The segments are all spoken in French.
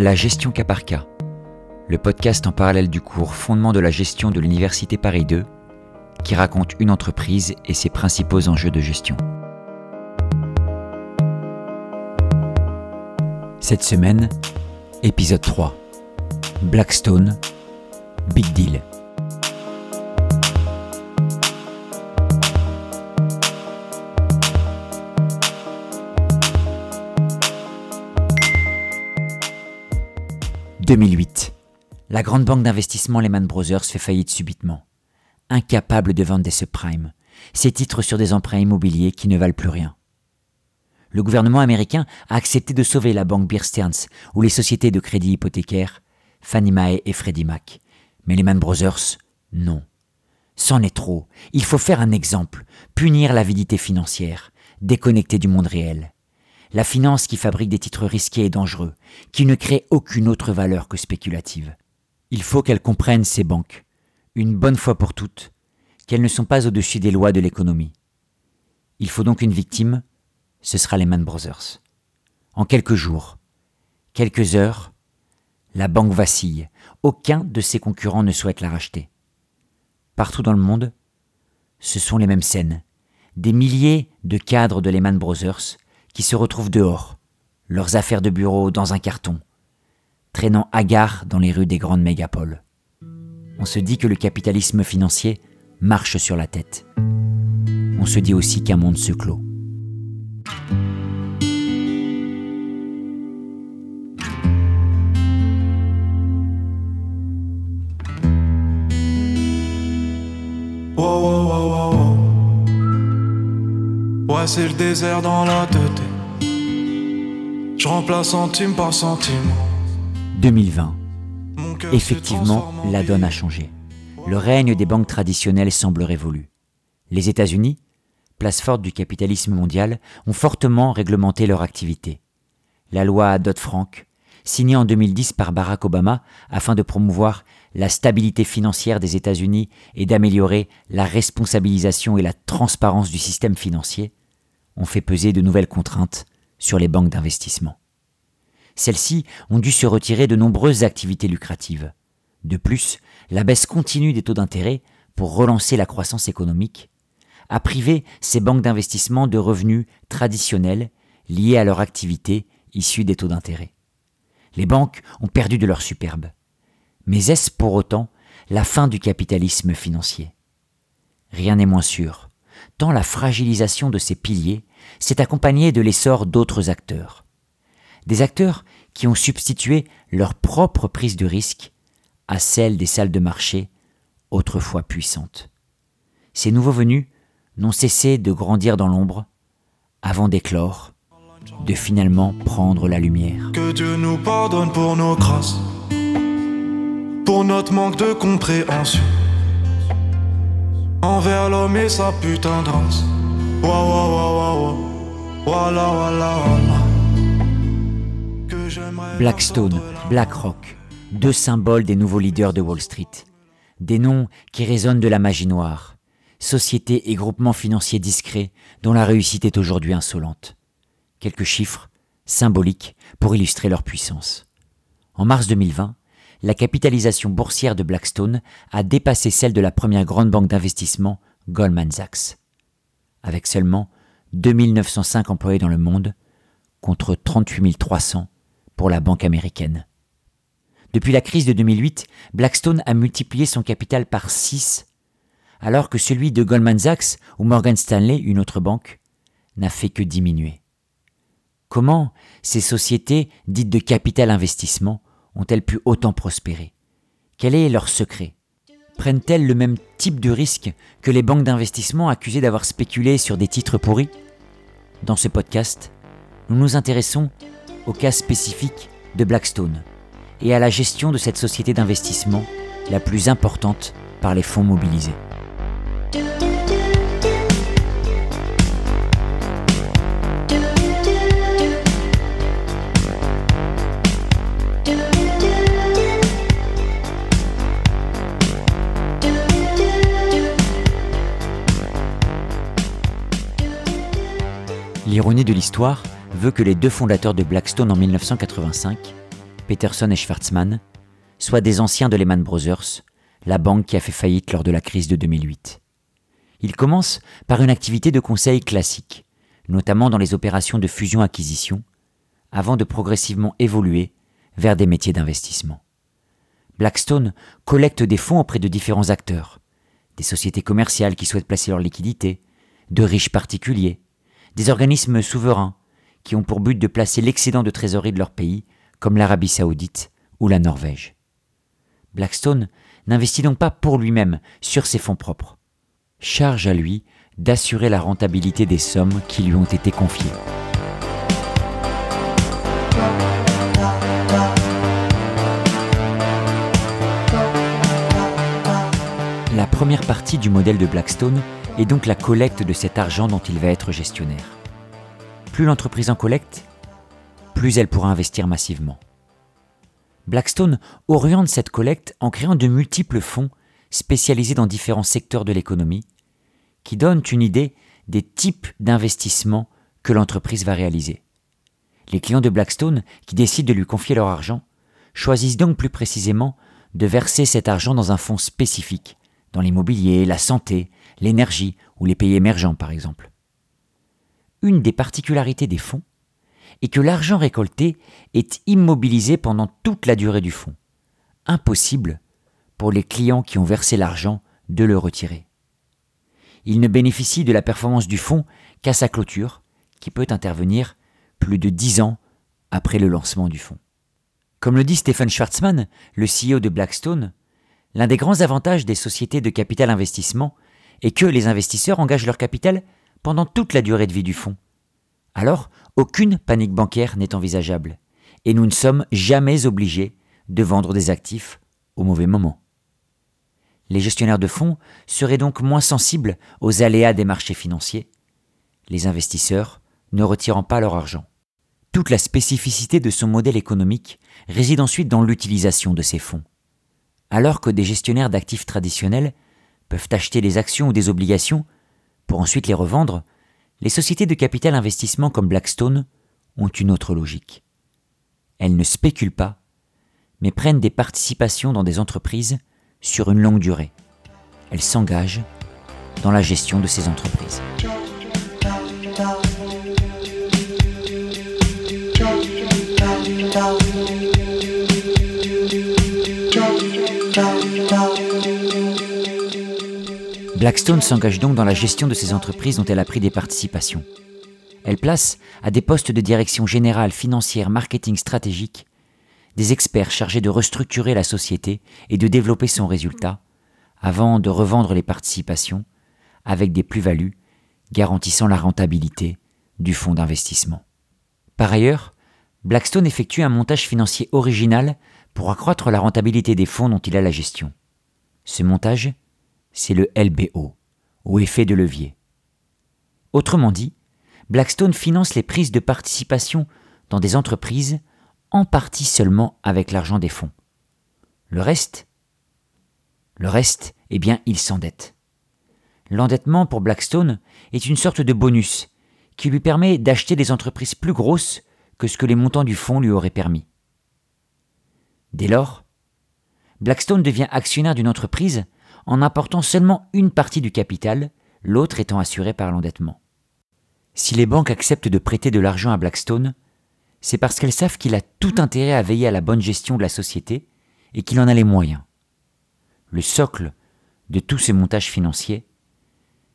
La gestion cas par cas, le podcast en parallèle du cours Fondement de la gestion de l'Université Paris 2, qui raconte une entreprise et ses principaux enjeux de gestion. Cette semaine, épisode 3. Blackstone, Big Deal. « 2008. La grande banque d'investissement Lehman Brothers fait faillite subitement. Incapable de vendre des subprimes, ses titres sur des emprunts immobiliers qui ne valent plus rien le gouvernement américain a accepté de sauver la banque Bear Stearns ou les sociétés de crédit hypothécaire Fannie Mae et Freddie Mac. Mais les Man Brothers, non. C'en est trop. Il faut faire un exemple, punir l'avidité financière, déconnecter du monde réel. La finance qui fabrique des titres risqués et dangereux, qui ne crée aucune autre valeur que spéculative. Il faut qu'elles comprennent ces banques, une bonne fois pour toutes, qu'elles ne sont pas au-dessus des lois de l'économie. Il faut donc une victime, ce sera les Man Brothers. En quelques jours, quelques heures, la banque vacille. Aucun de ses concurrents ne souhaite la racheter. Partout dans le monde, ce sont les mêmes scènes. Des milliers de cadres de Lehman Brothers qui se retrouvent dehors, leurs affaires de bureau dans un carton, traînant hagards dans les rues des grandes mégapoles. On se dit que le capitalisme financier marche sur la tête. On se dit aussi qu'un monde se clôt. C'est le désert dans la tête. Je remplace centime par centime. 2020. Effectivement, la donne a changé. Le règne des banques traditionnelles semble révolu. Les États-Unis, place forte du capitalisme mondial, ont fortement réglementé leur activité. La loi Dodd-Frank, signée en 2010 par Barack Obama afin de promouvoir la stabilité financière des États-Unis et d'améliorer la responsabilisation et la transparence du système financier, ont fait peser de nouvelles contraintes sur les banques d'investissement. Celles-ci ont dû se retirer de nombreuses activités lucratives. De plus, la baisse continue des taux d'intérêt pour relancer la croissance économique a privé ces banques d'investissement de revenus traditionnels liés à leur activité issue des taux d'intérêt. Les banques ont perdu de leur superbe. Mais est-ce pour autant la fin du capitalisme financier? Rien n'est moins sûr, tant la fragilisation de ces piliers s'est accompagnée de l'essor d'autres acteurs. Des acteurs qui ont substitué leur propre prise de risque à celle des salles de marché autrefois puissantes. Ces nouveaux venus n'ont cessé de grandir dans l'ombre avant d'éclore, de finalement prendre la lumière. Que Dieu nous pardonne pour nos grâces, pour notre manque de compréhension envers l'homme et sa putain de race. Blackstone, BlackRock, deux symboles des nouveaux leaders de Wall Street. Des noms qui résonnent de la magie noire. Sociétés et groupements financiers discrets dont la réussite est aujourd'hui insolente. Quelques chiffres, symboliques, pour illustrer leur puissance. En mars 2020, la capitalisation boursière de Blackstone a dépassé celle de la première grande banque d'investissement, Goldman Sachs avec seulement 2905 employés dans le monde, contre 38 300 pour la banque américaine. Depuis la crise de 2008, Blackstone a multiplié son capital par 6, alors que celui de Goldman Sachs ou Morgan Stanley, une autre banque, n'a fait que diminuer. Comment ces sociétés dites de capital investissement ont-elles pu autant prospérer? Quel est leur secret? Prennent-elles le même type de risque que les banques d'investissement accusées d'avoir spéculé sur des titres pourris? Dans ce podcast, nous nous intéressons au cas spécifique de Blackstone et à la gestion de cette société d'investissement la plus importante par les fonds mobilisés. L'ironie de l'histoire veut que les deux fondateurs de Blackstone en 1985, Peterson et Schwarzman, soit des anciens de Lehman Brothers, la banque qui a fait faillite lors de la crise de 2008. Ils commencent par une activité de conseil classique, notamment dans les opérations de fusion-acquisition, avant de progressivement évoluer vers des métiers d'investissement. Blackstone collecte des fonds auprès de différents acteurs, des sociétés commerciales qui souhaitent placer leurs liquidités, de riches particuliers, des organismes souverains qui ont pour but de placer l'excédent de trésorerie de leur pays, comme l'Arabie saoudite ou la Norvège. Blackstone n'investit donc pas pour lui-même sur ses fonds propres. Charge à lui d'assurer la rentabilité des sommes qui lui ont été confiées. La première partie du modèle de Blackstone est donc la collecte de cet argent dont il va être gestionnaire. Plus l'entreprise en collecte, plus elle pourra investir massivement. Blackstone oriente cette collecte en créant de multiples fonds spécialisés dans différents secteurs de l'économie, qui donnent une idée des types d'investissements que l'entreprise va réaliser. Les clients de Blackstone, qui décident de lui confier leur argent, choisissent donc plus précisément de verser cet argent dans un fonds spécifique, dans l'immobilier, la santé, l'énergie ou les pays émergents par exemple. Une des particularités des fonds est que l'argent récolté est immobilisé pendant toute la durée du fonds. Impossible pour les clients qui ont versé l'argent de le retirer. Il ne bénéficie de la performance du fonds qu'à sa clôture, qui peut intervenir plus de dix ans après le lancement du fonds. Comme le dit Stephen Schwarzman, le CEO de Blackstone, l'un des grands avantages des sociétés de capital investissement est que les investisseurs engagent leur capital pendant toute la durée de vie du fonds. Alors, aucune panique bancaire n'est envisageable, et nous ne sommes jamais obligés de vendre des actifs au mauvais moment. Les gestionnaires de fonds seraient donc moins sensibles aux aléas des marchés financiers, les investisseurs ne retirant pas leur argent. Toute la spécificité de son modèle économique réside ensuite dans l'utilisation de ces fonds. Alors que des gestionnaires d'actifs traditionnels peuvent acheter des actions ou des obligations pour ensuite les revendre, les sociétés de capital investissement comme Blackstone ont une autre logique. Elles ne spéculent pas, mais prennent des participations dans des entreprises sur une longue durée. Elles s'engagent dans la gestion de ces entreprises. Blackstone s'engage donc dans la gestion de ces entreprises dont elle a pris des participations. Elle place à des postes de direction générale, financière, marketing stratégique des experts chargés de restructurer la société et de développer son résultat, avant de revendre les participations avec des plus-values garantissant la rentabilité du fonds d'investissement. Par ailleurs, Blackstone effectue un montage financier original pour accroître la rentabilité des fonds dont il a la gestion. Ce montage, c'est le LBO, ou effet de levier. Autrement dit, Blackstone finance les prises de participation dans des entreprises en partie seulement avec l'argent des fonds. Le reste Le reste, eh bien, il s'endette. L'endettement pour Blackstone est une sorte de bonus qui lui permet d'acheter des entreprises plus grosses que ce que les montants du fonds lui auraient permis. Dès lors, Blackstone devient actionnaire d'une entreprise en apportant seulement une partie du capital, l'autre étant assurée par l'endettement. Si les banques acceptent de prêter de l'argent à Blackstone, c'est parce qu'elles savent qu'il a tout intérêt à veiller à la bonne gestion de la société et qu'il en a les moyens. Le socle de tous ces montages financiers,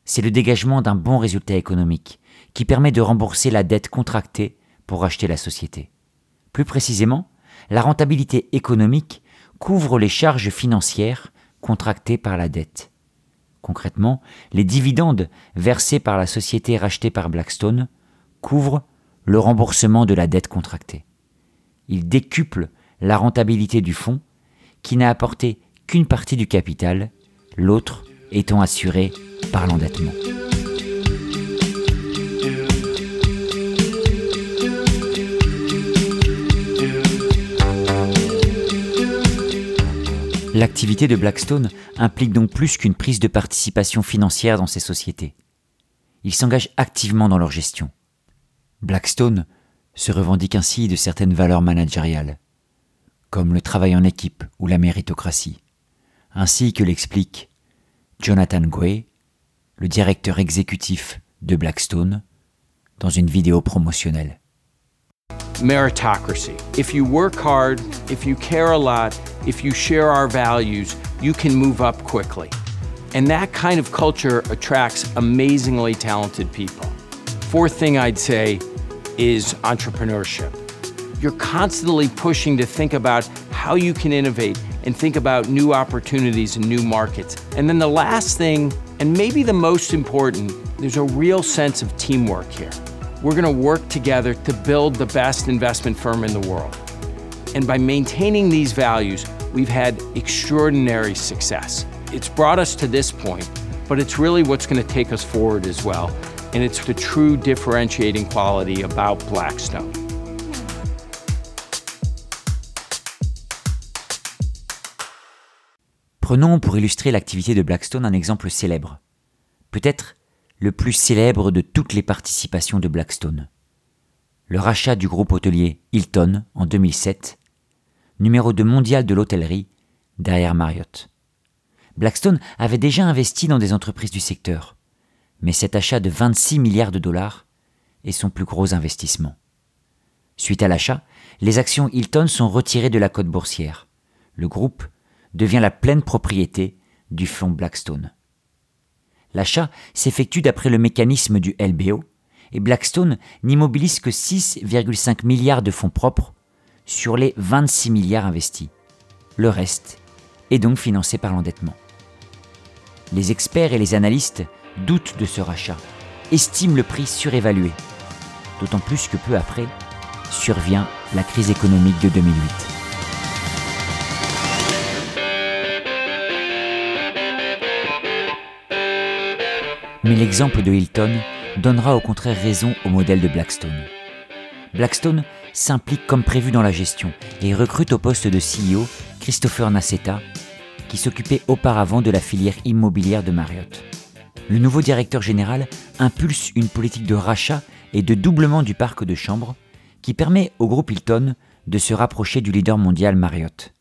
c'est le dégagement d'un bon résultat économique qui permet de rembourser la dette contractée pour racheter la société. Plus précisément, la rentabilité économique couvre les charges financières contractées par la dette. Concrètement, les dividendes versés par la société rachetée par Blackstone couvrent le remboursement de la dette contractée. Il décuple la rentabilité du fonds, qui n'a apporté qu'une partie du capital, l'autre étant assuré par l'endettement. L'activité de Blackstone implique donc plus qu'une prise de participation financière dans ces sociétés. Ils s'engagent activement dans leur gestion. Blackstone se revendique ainsi de certaines valeurs managériales, comme le travail en équipe ou la méritocratie, ainsi que l'explique Jonathan Gray, le directeur exécutif de Blackstone, dans une vidéo promotionnelle. Hard, if you share our values, you can move up quickly. And that kind of culture attracts amazingly talented people. Fourth thing I'd say is entrepreneurship. You're constantly pushing to think about how you can innovate and think about new opportunities and new markets. And then the last thing, and maybe the most important, there's a real sense of teamwork here. We're going to work together to build the best investment firm in the world. And by maintaining these values, we've had extraordinary success. It's brought us to this point, but it's really what's going to take us forward as well. and it's the true differentiating quality about Blackstone. Prenons pour illustrer l'activité de Blackstone un exemple célèbre, peut-être le plus célèbre de toutes les participations de Blackstone. Le rachat du groupe hôtelier Hilton en 2007, numéro 2 mondial de l'hôtellerie derrière Marriott. Blackstone avait déjà investi dans des entreprises du secteur, mais cet achat de 26 milliards de dollars est son plus gros investissement. Suite à l'achat, les actions Hilton sont retirées de la cote boursière. Le groupe devient la pleine propriété du fonds Blackstone. L'achat s'effectue d'après le mécanisme du LBO et Blackstone n'immobilise que 6,5 milliards de fonds propres sur les 26 milliards investis. Le reste est donc financé par l'endettement. Les experts et les analystes doute de ce rachat, estime le prix surévalué. D'autant plus que peu après, survient la crise économique de 2008. Mais l'exemple de Hilton donnera au contraire raison au modèle de Blackstone. Blackstone s'implique comme prévu dans la gestion et recrute au poste de CEO Christopher Nassetta, qui s'occupait auparavant de la filière immobilière de Marriott le nouveau directeur général impulse une politique de rachat et de doublement du parc de chambres qui permet au groupe Hilton de se rapprocher du leader mondial Marriott.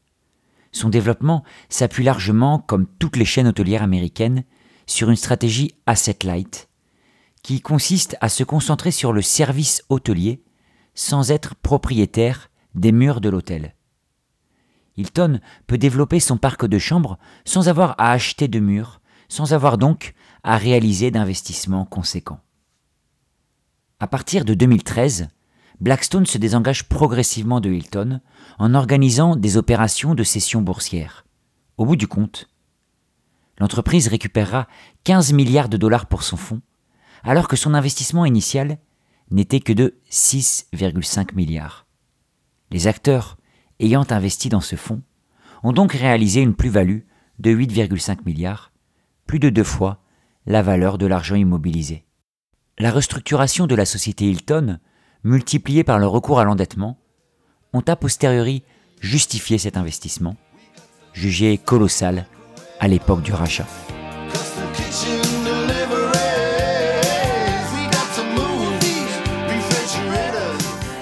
Son développement s'appuie largement, comme toutes les chaînes hôtelières américaines, sur une stratégie asset light, qui consiste à se concentrer sur le service hôtelier sans être propriétaire des murs de l'hôtel. Hilton peut développer son parc de chambres sans avoir à acheter de murs, sans avoir donc à réaliser d'investissements conséquents. À partir de 2013, Blackstone se désengage progressivement de Hilton en organisant des opérations de cession boursière. Au bout du compte, l'entreprise récupérera 15 milliards de dollars pour son fonds, alors que son investissement initial n'était que de 6,5 milliards. Les acteurs ayant investi dans ce fonds ont donc réalisé une plus-value de 8,5 milliards, plus de deux fois la valeur de l'argent immobilisé. La restructuration de la société Hilton, multipliée par le recours à l'endettement, ont a posteriori justifié cet investissement, jugé colossal à l'époque du rachat.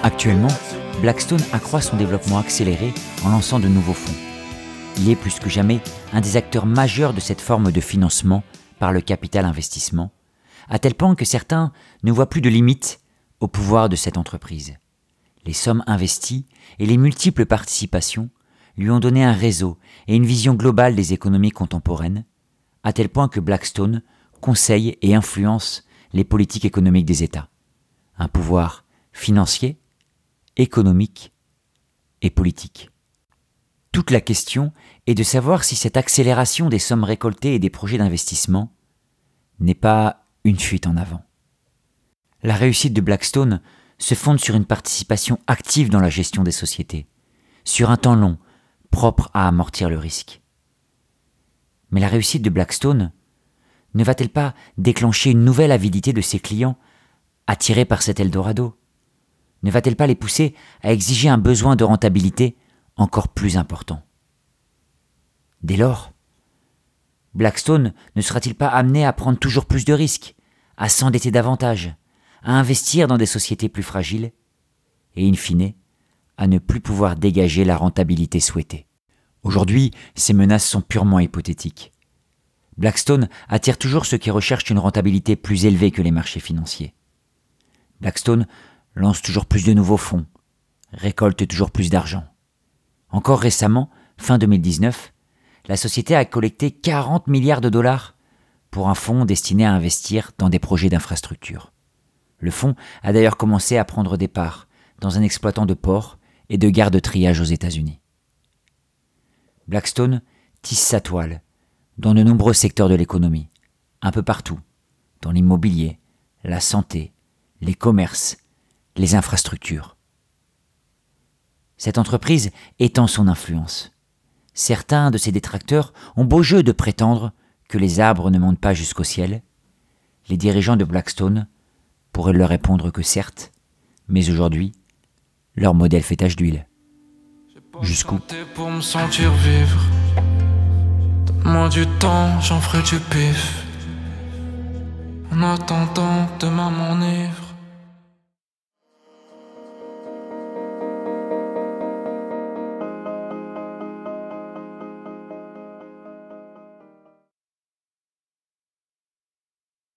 Actuellement, Blackstone accroît son développement accéléré en lançant de nouveaux fonds. Il est plus que jamais un des acteurs majeurs de cette forme de financement par le capital investissement, à tel point que certains ne voient plus de limite au pouvoir de cette entreprise. Les sommes investies et les multiples participations lui ont donné un réseau et une vision globale des économies contemporaines, à tel point que Blackstone conseille et influence les politiques économiques des États. Un pouvoir financier, économique et politique. Toute la question est de savoir si cette accélération des sommes récoltées et des projets d'investissement n'est pas une fuite en avant. La réussite de Blackstone se fonde sur une participation active dans la gestion des sociétés, sur un temps long, propre à amortir le risque. Mais la réussite de Blackstone ne va-t-elle pas déclencher une nouvelle avidité de ses clients, attirés par cet Eldorado? Ne va-t-elle pas les pousser à exiger un besoin de rentabilité encore plus important? Dès lors, Blackstone ne sera-t-il pas amené à prendre toujours plus de risques, à s'endetter davantage, à investir dans des sociétés plus fragiles, et in fine, à ne plus pouvoir dégager la rentabilité souhaitée? Aujourd'hui, ces menaces sont purement hypothétiques. Blackstone attire toujours ceux qui recherchent une rentabilité plus élevée que les marchés financiers. Blackstone lance toujours plus de nouveaux fonds, récolte toujours plus d'argent. Encore récemment, fin 2019, la société a collecté 40 milliards de dollars pour un fonds destiné à investir dans des projets d'infrastructure. Le fonds a d'ailleurs commencé à prendre des parts dans un exploitant de port et de gare de triage aux États-Unis. Blackstone tisse sa toile dans de nombreux secteurs de l'économie, un peu partout, dans l'immobilier, la santé, les commerces, les infrastructures. Cette entreprise étend son influence. Certains de ses détracteurs ont beau jeu de prétendre que les arbres ne montent pas jusqu'au ciel. Les dirigeants de Blackstone pourraient leur répondre que certes, mais aujourd'hui, leur modèle fait tache d'huile. Jusqu'où pour me vivre. Donne-moi du temps, j'en ferai du pif. En attendant.